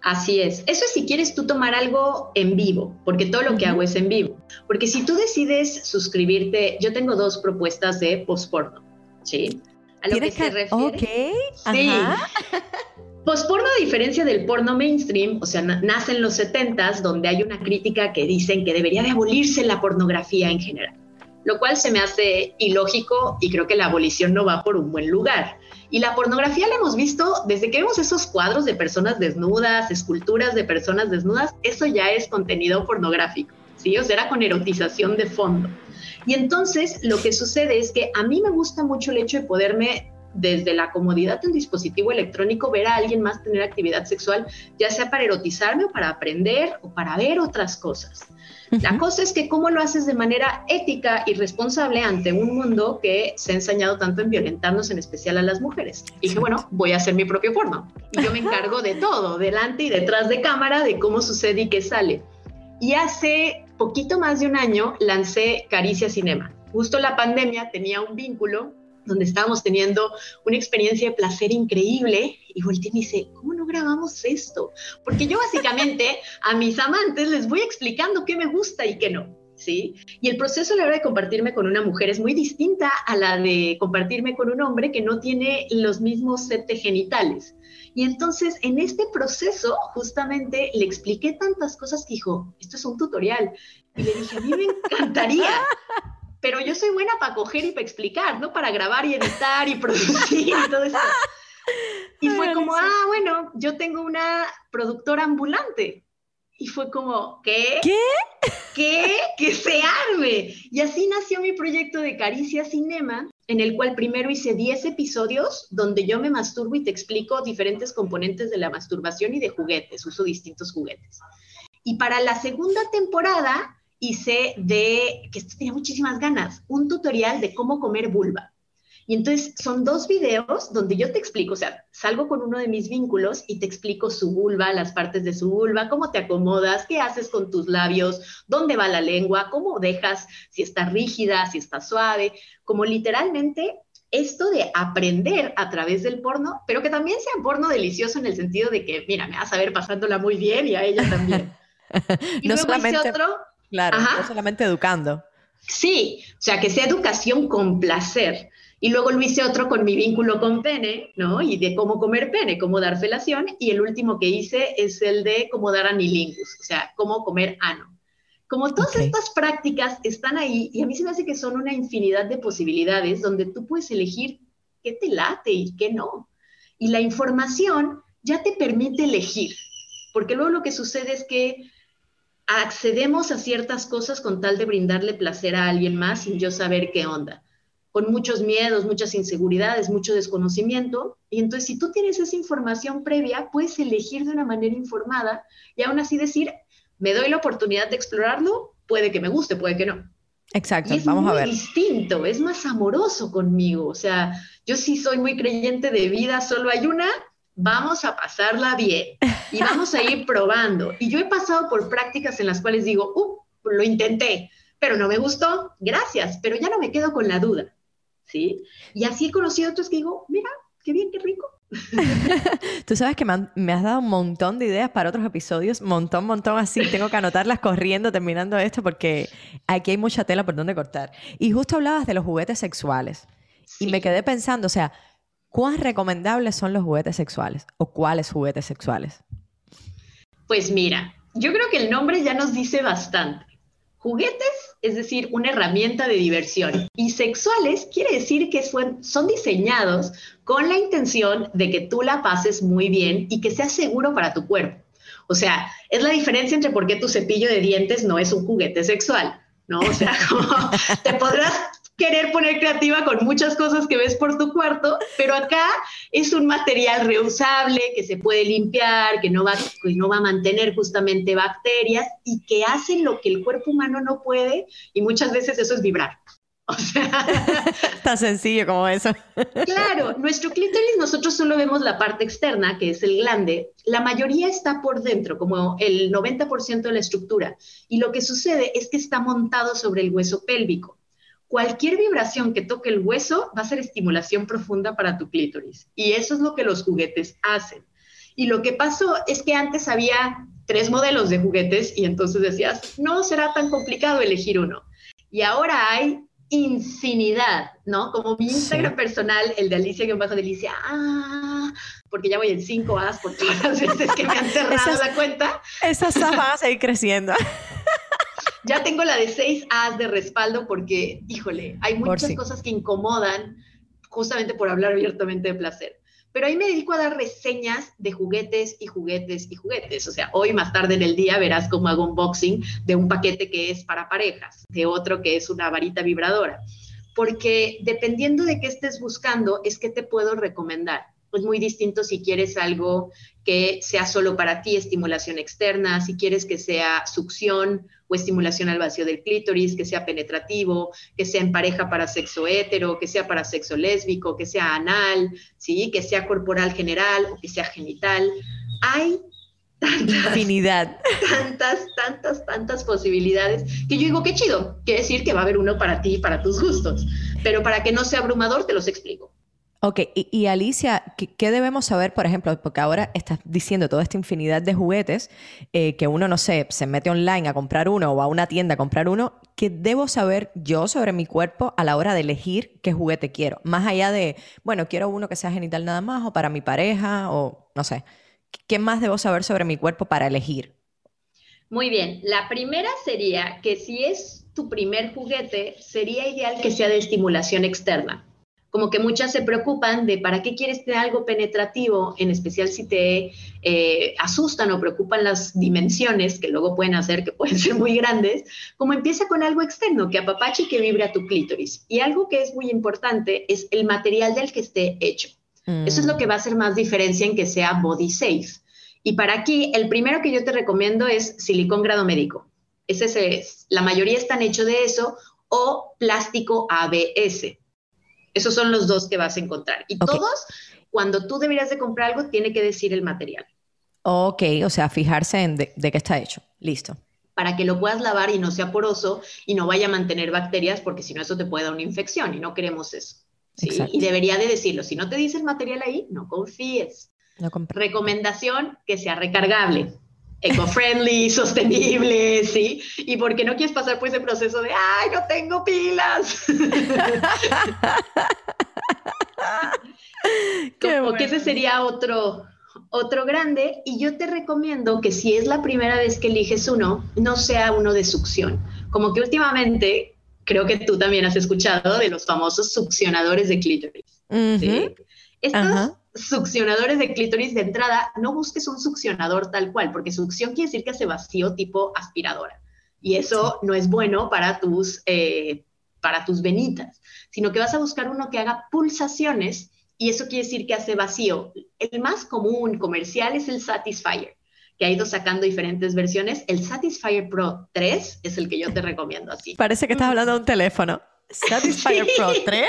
Así es. Eso es si quieres tú tomar algo en vivo, porque todo lo que hago es en vivo. Porque si tú decides suscribirte, yo tengo dos propuestas de postporno, ¿sí? A lo que se refiere. Ok. Sí. Postporno, a diferencia del porno mainstream, o sea, nace en los 70s, donde hay una crítica que dicen que debería de abolirse la pornografía en general, lo cual se me hace ilógico y creo que la abolición no va por un buen lugar. Y la pornografía la hemos visto desde que vemos esos cuadros de personas desnudas, esculturas de personas desnudas, eso ya es contenido pornográfico, ¿sí? O sea, era con erotización de fondo. Y entonces lo que sucede es que a mí me gusta mucho el hecho de poderme desde la comodidad de un dispositivo electrónico ver a alguien más tener actividad sexual, ya sea para erotizarme o para aprender o para ver otras cosas. La cosa es que cómo lo haces de manera ética y responsable ante un mundo que se ha ensañado tanto en violentarnos, en especial a las mujeres. Y dije, bueno, voy a hacer mi propio porno. Y yo me encargo de todo, delante y detrás de cámara, de cómo sucede y qué sale. Y hace poquito más de un año lancé Caricia Cinema. Justo la pandemia tenía un vínculo donde estábamos teniendo una experiencia de placer increíble y volteé y me dice, ¿cómo no grabamos esto? Porque yo básicamente a mis amantes les voy explicando qué me gusta y qué no. ¿Sí? Y el proceso a la hora de compartirme con una mujer es muy distinta a la de compartirme con un hombre que no tiene los mismos set de genitales. Y entonces en este proceso justamente le expliqué tantas cosas que dijo, esto es un tutorial. Y le dije, a mí me encantaría pero yo soy buena para coger y para explicar, ¿no? Para grabar y editar y producir y todo eso. Y fue como, ah, bueno, yo tengo una productora ambulante. Y fue como, ¿qué? ¿Qué? ¿Qué? Que se arme. Y así nació mi proyecto de Caricia Cinema, en el cual primero hice 10 episodios donde yo me masturbo y te explico diferentes componentes de la masturbación y de juguetes, uso distintos juguetes. Y para la segunda temporada hice de, que esto tenía muchísimas ganas, un tutorial de cómo comer vulva. Y entonces son dos videos donde yo te explico, o sea, salgo con uno de mis vínculos y te explico su vulva, las partes de su vulva, cómo te acomodas, qué haces con tus labios, dónde va la lengua, cómo dejas, si está rígida, si está suave, como literalmente esto de aprender a través del porno, pero que también sea porno delicioso en el sentido de que, mira, me vas a ver pasándola muy bien y a ella también. y no solamente... otro Claro, no solamente educando. Sí, o sea, que sea educación con placer. Y luego lo hice otro con mi vínculo con pene, ¿no? Y de cómo comer pene, cómo dar felación. Y el último que hice es el de cómo dar anilingus, o sea, cómo comer ano. Como todas estas prácticas están ahí, y a mí se me hace que son una infinidad de posibilidades donde tú puedes elegir qué te late y qué no. Y la información ya te permite elegir, porque luego lo que sucede es que accedemos a ciertas cosas con tal de brindarle placer a alguien más sin yo saber qué onda, con muchos miedos, muchas inseguridades, mucho desconocimiento. Y entonces si tú tienes esa información previa, puedes elegir de una manera informada y aún así decir, me doy la oportunidad de explorarlo, puede que me guste, puede que no. Exacto, es vamos muy a ver. distinto, es más amoroso conmigo. O sea, yo sí soy muy creyente de vida, solo hay una, vamos a pasarla bien y vamos a ir probando. Y yo he pasado por prácticas en las cuales digo, uh, lo intenté, pero no me gustó, gracias, pero ya no me quedo con la duda, ¿sí? Y así he conocido otros que digo, mira, qué bien, qué rico. Tú sabes que me, has dado un montón de ideas para otros episodios, montón, montón así. Tengo que anotarlas corriendo terminando esto porque aquí hay mucha tela por donde cortar. Y justo hablabas de los juguetes sexuales. Y me quedé pensando, o sea, ¿Cuán recomendables son los juguetes sexuales o cuáles juguetes sexuales? Pues mira, yo creo que el nombre ya nos dice bastante. Juguetes es decir, una herramienta de diversión. Y sexuales quiere decir que son diseñados con la intención de que tú la pases muy bien y que sea seguro para tu cuerpo. O sea, es la diferencia entre por qué tu cepillo de dientes no es un juguete sexual, ¿no? O sea, te podrás querer poner creativa con muchas cosas que ves por tu cuarto, pero acá es un material reusable que se puede limpiar, que no va, que no va a mantener justamente bacterias y que hace lo que el cuerpo humano no puede y muchas veces eso es vibrar. O sea, tan sencillo como eso. Claro, nuestro clítoris nosotros solo vemos la parte externa, que es el glande. La mayoría está por dentro, como el 90% de la estructura. Y lo que sucede es que está montado sobre el hueso pélvico cualquier vibración que toque el hueso va a ser estimulación profunda para tu clítoris. Y eso es lo que los juguetes hacen. Y lo que pasó es que antes había tres modelos de juguetes y entonces decías, no será tan complicado elegir uno. Y ahora hay infinidad, ¿no? Como mi Instagram personal, el de Alicia, que bajo de Alicia, ah, porque ya voy en 5 As, porque las veces que me han cerrado la cuenta. Esas As van a seguir creciendo. Ya tengo la de 6 As de respaldo porque, híjole, hay muchas cosas que incomodan justamente por hablar abiertamente de placer. Pero ahí me dedico a dar reseñas de juguetes y juguetes y juguetes. O sea, hoy más tarde en el día verás cómo hago unboxing de un paquete que es para parejas, de otro que es una varita vibradora. Porque dependiendo de qué estés buscando, es que te puedo recomendar. Es muy distinto si quieres algo que sea solo para ti, estimulación externa, si quieres que sea succión o estimulación al vacío del clítoris, que sea penetrativo, que sea en pareja para sexo hetero, que sea para sexo lésbico, que sea anal, ¿sí? que sea corporal general o que sea genital. Hay tantas, infinidad. Tantas, tantas, tantas posibilidades que yo digo, qué chido, quiere decir que va a haber uno para ti y para tus gustos, pero para que no sea abrumador, te los explico. Ok, y, Alicia, ¿qué, debemos saber, por ejemplo? Porque ahora estás diciendo toda esta infinidad de juguetes eh, que uno, no sé, se mete online a comprar uno o a una tienda a comprar uno. ¿Qué debo saber yo sobre mi cuerpo a la hora de elegir qué juguete quiero? Más allá de, bueno, quiero uno que sea genital nada más o para mi pareja o no sé. ¿Qué más debo saber sobre mi cuerpo para elegir? Muy bien, la primera sería que si es tu primer juguete, sería ideal que sea de estimulación externa como que muchas se preocupan de para qué quieres tener algo penetrativo, en especial si te eh, asustan o preocupan las dimensiones, que luego pueden hacer que pueden ser muy grandes, como empieza con algo externo, que apapache y que vibre a tu clítoris. Y algo que es muy importante es el material del que esté hecho. Eso es lo que va a hacer más diferencia en que sea body safe. Y para aquí, el primero que yo te recomiendo es silicón grado médico. Ese es, la mayoría están hechos de eso o plástico ABS. Esos son los dos que vas a encontrar. Y todos, cuando tú deberías de comprar algo, tiene que decir el material. Ok, o sea, fijarse en de, qué está hecho. Listo. Para que lo puedas lavar y no sea poroso y no vaya a mantener bacterias, porque si no, eso te puede dar una infección y no queremos eso. ¿sí? Y debería de decirlo. Si no te dice el material ahí, no confíes. No Recomendación que sea recargable eco-friendly, sostenible, ¿sí? Y porque no quieres pasar por ese proceso de, ay, no tengo pilas. Como que ese sería otro, otro grande. Y yo te recomiendo que si es la primera vez que eliges uno, no sea uno de succión. Como que últimamente, creo que tú también has escuchado de los famosos succionadores de clítoris. ¿sí? Estos succionadores de clítoris de entrada, no busques un succionador tal cual, porque succión quiere decir que hace vacío tipo aspiradora. Y eso no es bueno para tus, eh, para tus venitas, sino que vas a buscar uno que haga pulsaciones y eso quiere decir que hace vacío. El más común comercial es el Satisfyer, que ha ido sacando diferentes versiones. El Satisfyer Pro 3 es el que yo te recomiendo así. Parece que estás hablando de un teléfono. Satisfyer Pro 3.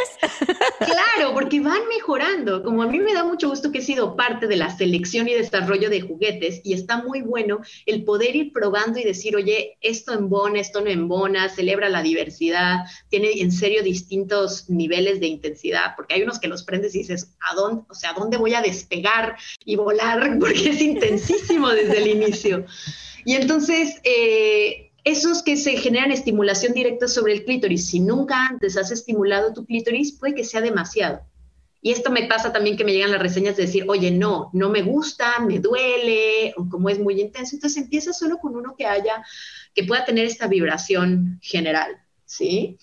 claro, porque van mejorando. Como a mí me da mucho gusto que he sido parte de la selección y desarrollo de juguetes y está muy bueno el poder ir probando y decir, oye, esto embona, esto no embona, celebra la diversidad, tiene en serio distintos niveles de intensidad, porque hay unos que los prendes y dices, ¿a dónde, o sea, ¿a dónde voy a despegar y volar? Porque es intensísimo desde el inicio. Y entonces, eh, esos que se generan estimulación directa sobre el clítoris, si nunca antes has estimulado tu clítoris, puede que sea demasiado. Y esto me pasa también que me llegan las reseñas de decir, oye, no, no me gusta, me duele, o como es muy intenso. Entonces empieza solo con uno que haya, que pueda tener esta vibración general. ¿sí?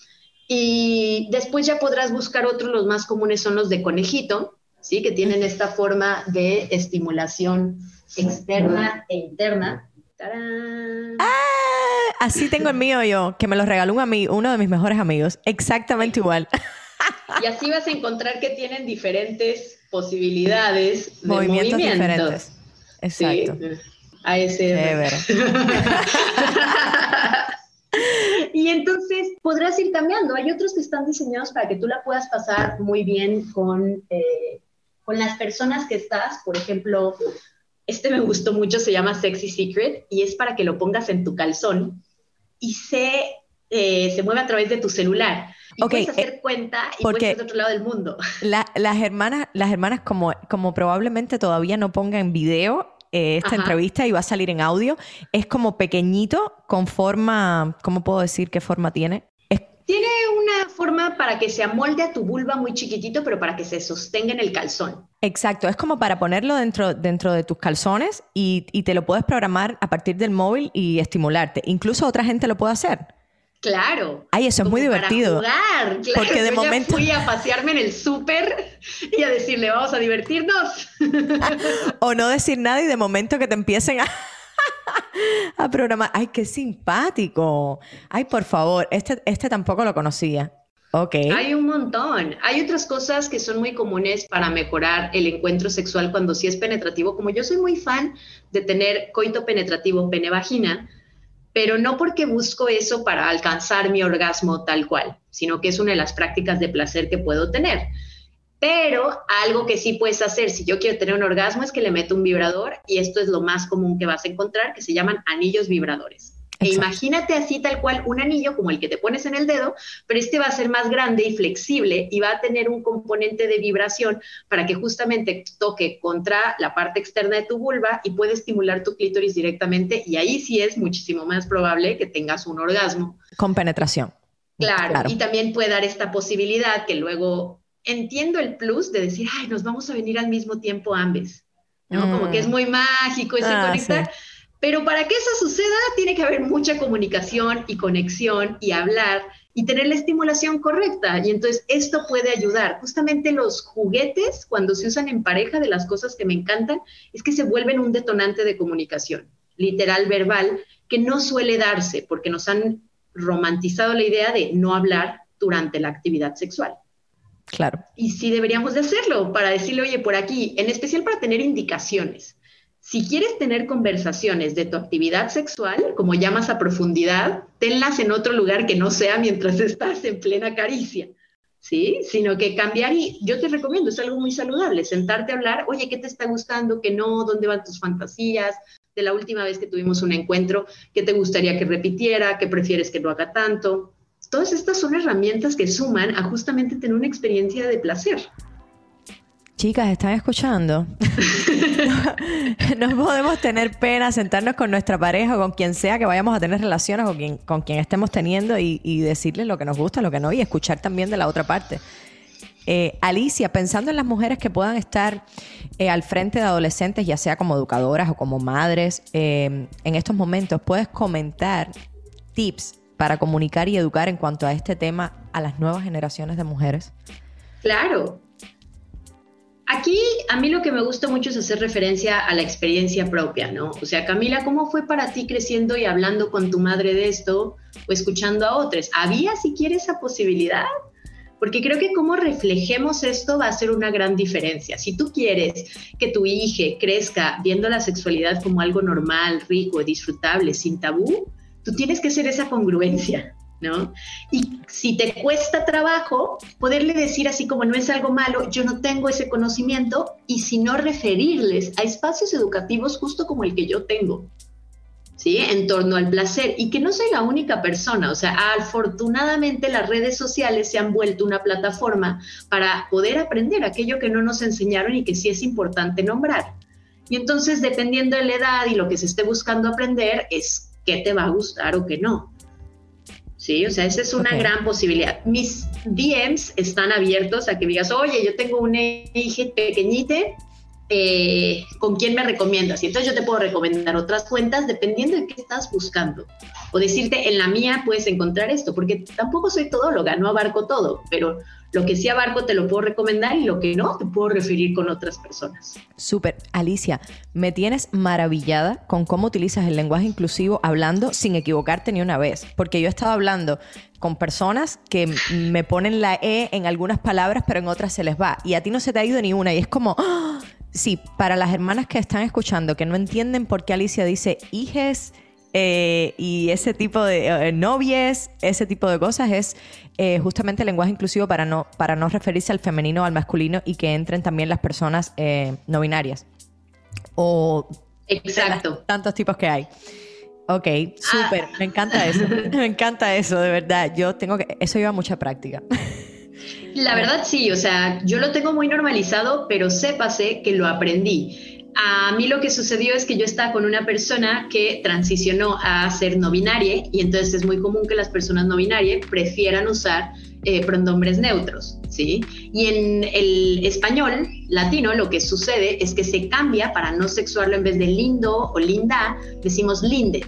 Y después ya podrás buscar otros, los más comunes son los de conejito, ¿sí? Que tienen esta forma de estimulación externa e interna. ¡Ah! Así tengo el mío yo, que me lo regaló un amigo, uno de mis mejores amigos, exactamente igual. Y así vas a encontrar que tienen diferentes posibilidades de movimientos, diferentes. Exacto. a ese. y entonces podrás ir cambiando. Hay otros que están diseñados para que tú la puedas pasar muy bien con, eh, con las personas que estás. Por ejemplo, este me gustó mucho, se llama Sexy Secret y es para que lo pongas en tu calzón y se, eh, se mueve a través de tu celular. Y puedes hacer eh, cuenta y puedes ir otro lado del mundo. las hermanas, las hermanas como, como probablemente todavía no pongan video eh, esta entrevista y va a salir en audio, es como pequeñito, con forma, ¿cómo puedo decir qué forma tiene? Tiene una forma para que se amolde a tu vulva muy chiquitito, pero para que se sostenga en el calzón. Exacto, es como para ponerlo dentro, dentro de tus calzones y, y te lo puedes programar a partir del móvil y estimularte. Incluso otra gente lo puede hacer. Claro. Ay, eso es muy divertido. Para jugar, claro. Porque de momento fui a pasearme en el súper y a decirle, vamos a divertirnos. o no decir nada y de momento que te empiecen a, a programar. Ay, qué simpático. Ay, por favor, este, este tampoco lo conocía. Ok. Hay un montón. Hay otras cosas que son muy comunes para mejorar el encuentro sexual cuando sí es penetrativo. Como yo soy muy fan de tener coito penetrativo pene-vagina, pero no porque busco eso para alcanzar mi orgasmo tal cual, sino que es una de las prácticas de placer que puedo tener. Pero algo que sí puedes hacer si yo quiero tener un orgasmo es que le meto un vibrador y esto es lo más común que vas a encontrar, que se llaman anillos vibradores. E imagínate así tal cual un anillo como el que te pones en el dedo, pero este va a ser más grande y flexible y va a tener un componente de vibración para que justamente toque contra la parte externa de tu vulva y puede estimular tu clítoris directamente y ahí sí es muchísimo más probable que tengas un orgasmo. Con penetración. Claro, y también puede dar esta posibilidad que luego entiendo el plus de decir, ay, nos vamos a venir al mismo tiempo ambos, ¿no? Como que es mm. muy mágico ese ah, conectar. Pero para que eso suceda, tiene que haber mucha comunicación y conexión y hablar y tener la estimulación correcta. Y entonces esto puede ayudar. Justamente los juguetes, cuando se usan en pareja, de las cosas que me encantan, es que se vuelven un detonante de comunicación, literal, verbal, que no suele darse porque nos han romantizado la idea de no hablar durante la actividad sexual. Claro. Y sí deberíamos de hacerlo para decirle, oye, por aquí, en especial para tener indicaciones. Si quieres tener conversaciones de tu actividad sexual, como llamas a profundidad, tenlas en otro lugar que no sea mientras estás en plena caricia, ¿sí? Sino que cambiar y yo te recomiendo, es algo muy saludable, sentarte a hablar, oye, ¿qué te está gustando? ¿Qué no? ¿Dónde van tus fantasías? De la última vez que tuvimos un encuentro, ¿qué te gustaría que repitiera? ¿Qué prefieres que no haga tanto? Todas estas son herramientas que suman a justamente tener una experiencia de placer. Chicas, ¿están escuchando? no, podemos tener pena sentarnos con nuestra pareja o con quien sea que vayamos a tener relaciones o con quien estemos teniendo y, y decirles lo que nos gusta, lo que no, y escuchar también de la otra parte. Eh, Alicia, pensando en las mujeres que puedan estar eh, al frente de adolescentes, ya sea como educadoras o como madres, eh, en estos momentos, ¿puedes comentar tips para comunicar y educar en cuanto a este tema a las nuevas generaciones de mujeres? Claro, Aquí a mí lo que me gusta mucho es hacer referencia a la experiencia propia, ¿no? O sea, Camila, ¿cómo fue para ti creciendo y hablando con tu madre de esto o escuchando a otros? ¿Había siquiera esa posibilidad? Porque creo que cómo reflejemos esto va a ser una gran diferencia. Si tú quieres que tu hija crezca viendo la sexualidad como algo normal, rico, disfrutable, sin tabú, tú tienes que ser esa congruencia. ¿no? Y si te cuesta trabajo, poderle decir así como no es algo malo, yo no tengo ese conocimiento, y si no referirles a espacios educativos justo como el que yo tengo, ¿sí? En torno al placer, y que no soy la única persona, o sea, afortunadamente las redes sociales se han vuelto una plataforma para poder aprender aquello que no nos enseñaron y que sí es importante nombrar. Y entonces, dependiendo de la edad y lo que se esté buscando aprender, es qué te va a gustar o qué no. ¿sí? O sea, esa es una gran posibilidad. Mis DMs están abiertos a que digas, oye, yo tengo una hija pequeñita, eh, con quién me recomiendas. Y entonces yo te puedo recomendar otras cuentas dependiendo de qué estás buscando. O decirte, en la mía puedes encontrar esto, porque tampoco soy todóloga, no abarco todo, pero lo que sí abarco te lo puedo recomendar y lo que no te puedo referir con otras personas. Súper. Alicia, me tienes maravillada con cómo utilizas el lenguaje inclusivo hablando sin equivocarte ni una vez. Porque yo he estado hablando con personas que me ponen la E en algunas palabras, pero en otras se les va. Y a ti no se te ha ido ni una. Y es como, ¡ah! Sí, para las hermanas que están escuchando, que no entienden por qué Alicia dice hijes, eh, y ese tipo de eh, novies, ese tipo de cosas es eh, justamente el lenguaje inclusivo para no, para no referirse al femenino o al masculino y que entren también las personas no binarias. O Exacto. tantos tipos que hay. Ok, súper, me encanta eso, me encanta eso, de verdad. Yo tengo que, eso lleva mucha práctica. La verdad sí, o sea, yo lo tengo muy normalizado, pero sépase que lo aprendí. A mí lo que sucedió es que yo estaba con una persona que transicionó a ser no binaria y entonces es muy común que las personas no binarias prefieran usar eh, pronombres neutros, ¿sí? Y en el español latino lo que sucede es que se cambia para no sexuarlo en vez de lindo o linda, decimos linde.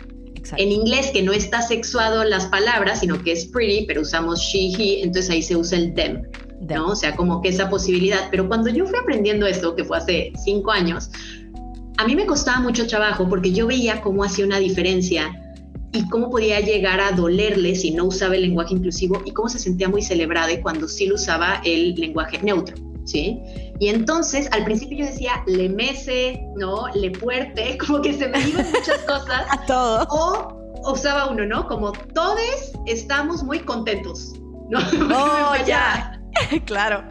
En inglés, que no está sexuado las palabras, sino que es pretty, pero usamos she, he, entonces ahí se usa el them. ¿no? O sea, como que esa posibilidad. Pero cuando yo fui aprendiendo esto, que fue hace cinco años, a mí me costaba mucho trabajo porque yo veía cómo hacía una diferencia y cómo podía llegar a dolerle si no usaba el lenguaje inclusivo y cómo se sentía muy celebrada cuando sí lo usaba el lenguaje neutro, ¿sí? Y entonces al principio yo decía, le mece, ¿no? Le fuerte, como que se me iban muchas cosas. a todo. O usaba uno, ¿no? Como todos estamos muy contentos, ¿no? Oh, ya. claro.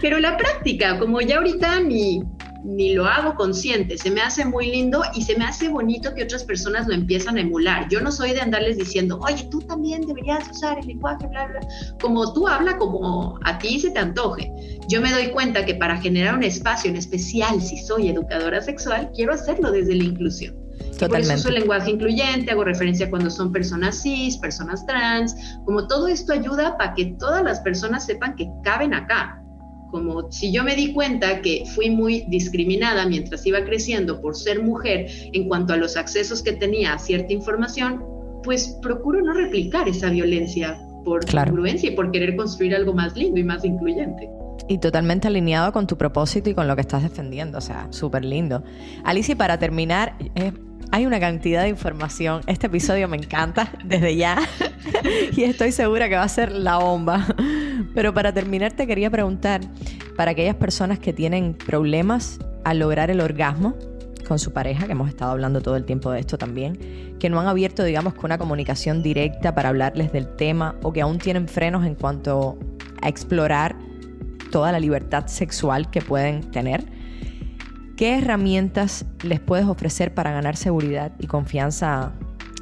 Pero la práctica, como ya ahorita ni, ni lo hago consciente, se me hace muy lindo y se me hace bonito que otras personas lo empiezan a emular. Yo no soy de andarles diciendo, oye, tú también deberías usar el lenguaje, bla, bla. Como tú habla como a ti se te antoje. Yo me doy cuenta que para generar un espacio en especial, si soy educadora sexual, quiero hacerlo desde la inclusión. Totalmente. Por eso uso el lenguaje incluyente, hago referencia cuando son personas cis, personas trans, como todo esto ayuda para que todas las personas sepan que caben acá. Como si yo me di cuenta que fui muy discriminada mientras iba creciendo por ser mujer en cuanto a los accesos que tenía a cierta información, pues procuro no replicar esa violencia por congruencia y por querer construir algo más lindo y más incluyente. Y totalmente alineado con tu propósito y con lo que estás defendiendo, o sea, súper lindo. Alicia, para terminar, eh, hay una cantidad de información. Este episodio me encanta desde ya y estoy segura que va a ser la bomba. Pero para terminar te quería preguntar, para aquellas personas que tienen problemas al lograr el orgasmo con su pareja, que hemos estado hablando todo el tiempo de esto también, que no han abierto, digamos, con una comunicación directa para hablarles del tema o que aún tienen frenos en cuanto a explorar toda la libertad sexual que pueden tener ¿Qué herramientas les puedes ofrecer para ganar seguridad y confianza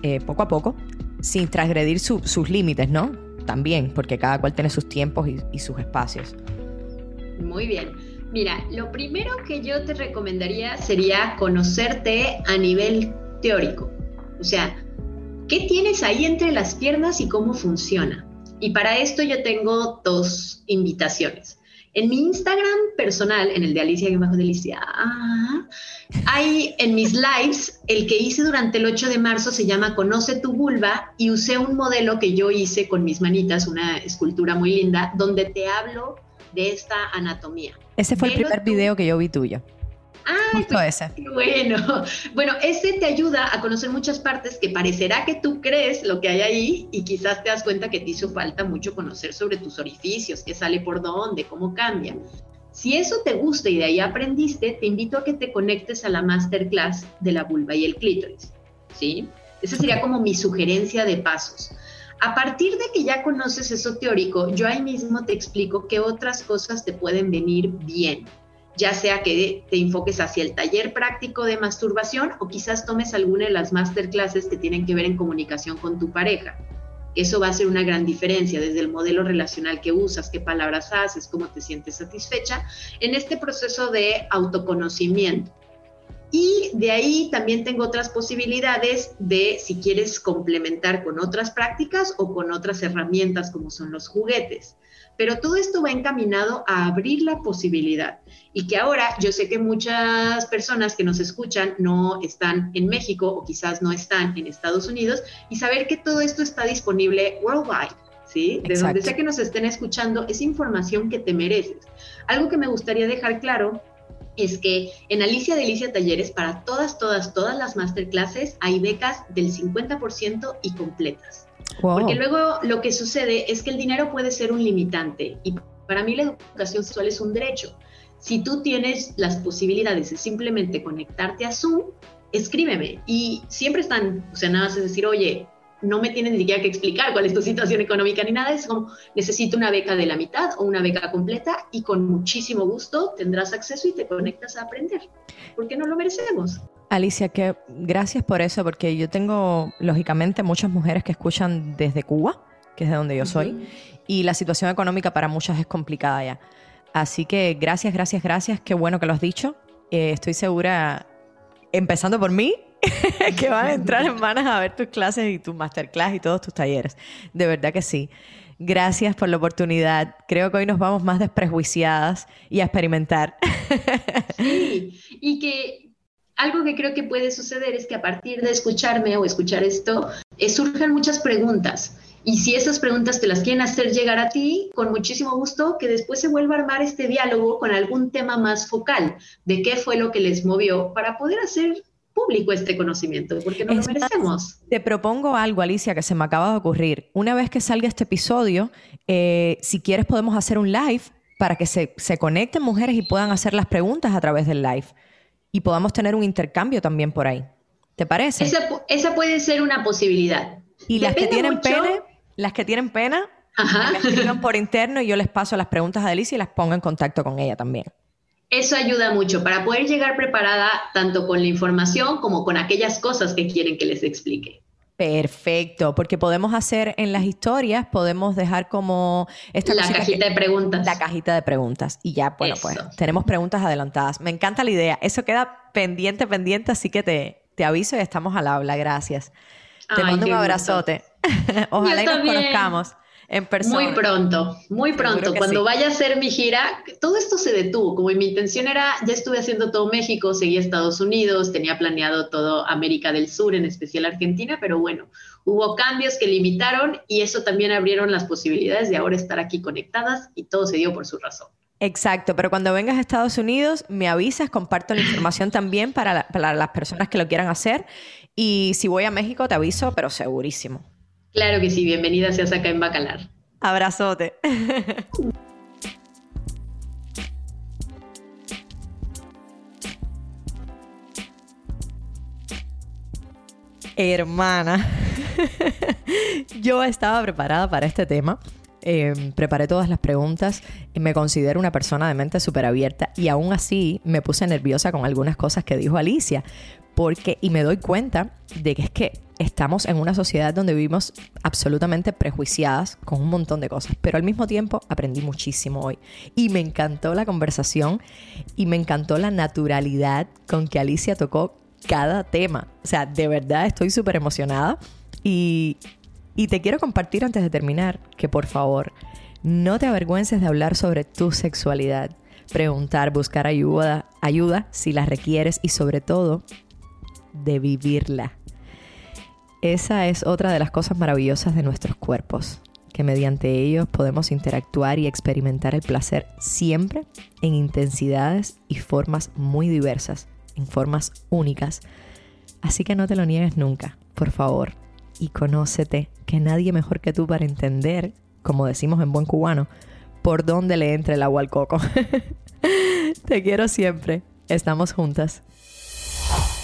eh, poco a poco, sin transgredir sus límites, ¿no? También, porque cada cual tiene sus tiempos y, sus espacios. Muy bien. Mira, lo primero que yo te recomendaría sería conocerte a nivel teórico. O sea, ¿qué tienes ahí entre las piernas y cómo funciona? Y para esto yo tengo dos invitaciones. En mi Instagram personal, en el de Alicia Bajo Delicia, ah, hay en mis lives, el que hice durante el 8 de marzo se llama Conoce tu vulva y usé un modelo que yo hice con mis manitas, una escultura muy linda, donde te hablo de esta anatomía. Ese fue el primer video que yo vi tuyo. Ah, ese. Bueno, bueno, ese te ayuda a conocer muchas partes que parecerá que tú crees lo que hay ahí y quizás te das cuenta que te hizo falta mucho conocer sobre tus orificios, qué sale por dónde, cómo cambia. Si eso te gusta y de ahí aprendiste, te invito a que te conectes a la masterclass de la vulva y el clítoris. ¿Sí? Esa sería como mi sugerencia de pasos. A partir de que ya conoces eso teórico, yo ahí mismo te explico qué otras cosas te pueden venir bien ya sea que te enfoques hacia el taller práctico de masturbación o quizás tomes alguna de las masterclasses que tienen que ver en comunicación con tu pareja. Eso va a ser una gran diferencia desde el modelo relacional que usas, qué palabras haces, cómo te sientes satisfecha en este proceso de autoconocimiento. Y de ahí también tengo otras posibilidades de si quieres complementar con otras prácticas o con otras herramientas como son los juguetes. Pero todo esto va encaminado a abrir la posibilidad y que ahora yo sé que muchas personas que nos escuchan no están en México o quizás no están en Estados Unidos y saber que todo esto está disponible worldwide. ¿Sí? De donde sea que nos estén escuchando, es información que te mereces. Algo que me gustaría dejar claro es que en Alicia Delicia Talleres, para todas, todas, todas las masterclasses, hay becas del 50% y completas. Porque luego lo que sucede es que el dinero puede ser un limitante y para mí la educación sexual es un derecho. Si tú tienes las posibilidades de simplemente conectarte a Zoom, escríbeme. Y siempre están, o sea, nada más es decir, oye, no me tienes ni siquiera que explicar cuál es tu situación económica ni nada, es como necesito una beca de la mitad o una beca completa y con muchísimo gusto tendrás acceso y te conectas a aprender, porque no lo merecemos. Alicia, que gracias por eso, porque yo tengo, lógicamente, muchas mujeres que escuchan desde Cuba, que es de donde yo soy, y la situación económica para muchas es complicada ya. Así que gracias, gracias, gracias. Qué bueno que lo has dicho. Eh, estoy segura, empezando por mí, que van a entrar en manos a ver tus clases y tus masterclass y todos tus talleres. De verdad que sí. Gracias por la oportunidad. Creo que hoy nos vamos más desprejuiciadas y a experimentar. Sí, y que algo que creo que puede suceder es que a partir de escucharme o escuchar esto, eh, surjan muchas preguntas. Y si esas preguntas te las quieren hacer llegar a ti, con muchísimo gusto, que después se vuelva a armar este diálogo con algún tema más focal de qué fue lo que les movió para poder hacer público este conocimiento, porque no lo merecemos. Te propongo algo, Alicia, que se me acaba de ocurrir. Una vez que salga este episodio, eh, si quieres podemos hacer un live para que se, se conecten mujeres y puedan hacer las preguntas a través del live y podamos tener un intercambio también por ahí. ¿Te parece? Esa, puede ser una posibilidad. Y las que tienen pena, las que tienen pena, las escriban por interno y yo les paso las preguntas a Delicia y las pongo en contacto con ella también. Eso ayuda mucho para poder llegar preparada tanto con la información como con aquellas cosas que quieren que les explique. Perfecto, porque podemos hacer en las historias, podemos dejar como esta la cajita de preguntas. La cajita de preguntas. Y ya, bueno, pues tenemos preguntas adelantadas. Me encanta la idea. Eso queda pendiente, pendiente, así que te, te aviso y estamos al habla. Gracias. Te mando un abrazote. Ojalá y nos conozcamos en persona. Muy pronto, muy pronto. Cuando vaya a hacer mi gira, todo esto se detuvo. Como mi intención era, ya estuve haciendo todo México, seguí Estados Unidos, tenía planeado todo América del Sur, en especial Argentina, pero bueno, hubo cambios que limitaron y eso también abrieron las posibilidades de ahora estar aquí conectadas y todo se dio por su razón. Exacto, pero cuando vengas a Estados Unidos me avisas, comparto la información también para, para las personas que lo quieran hacer y si voy a México te aviso, pero segurísimo. Claro que sí, bienvenida seas acá en Bacalar. Abrazote. Hermana, yo estaba preparada para este tema. Em, preparé todas las preguntas. Me considero una persona de mente súper abierta y aún así me puse nerviosa con algunas cosas que dijo Alicia. Porque, y me doy cuenta de que es que estamos en una sociedad donde vivimos absolutamente prejuiciadas con un montón de cosas, pero al mismo tiempo aprendí muchísimo hoy y me encantó la conversación y me encantó la naturalidad con que Alicia tocó cada tema. O sea, de verdad estoy súper emocionada y, y te quiero compartir antes de terminar que por favor no te avergüences de hablar sobre tu sexualidad, preguntar, buscar ayuda, ayuda si la requieres y sobre todo de vivirla esa es otra de las cosas maravillosas de nuestros cuerpos, que mediante ellos podemos interactuar y experimentar el placer siempre en intensidades y formas muy diversas, en formas únicas. Así que no te lo niegues nunca, por favor, y conócete, que nadie mejor que tú para entender, como decimos en buen cubano, por dónde le entra el agua al coco. te quiero siempre. Estamos juntas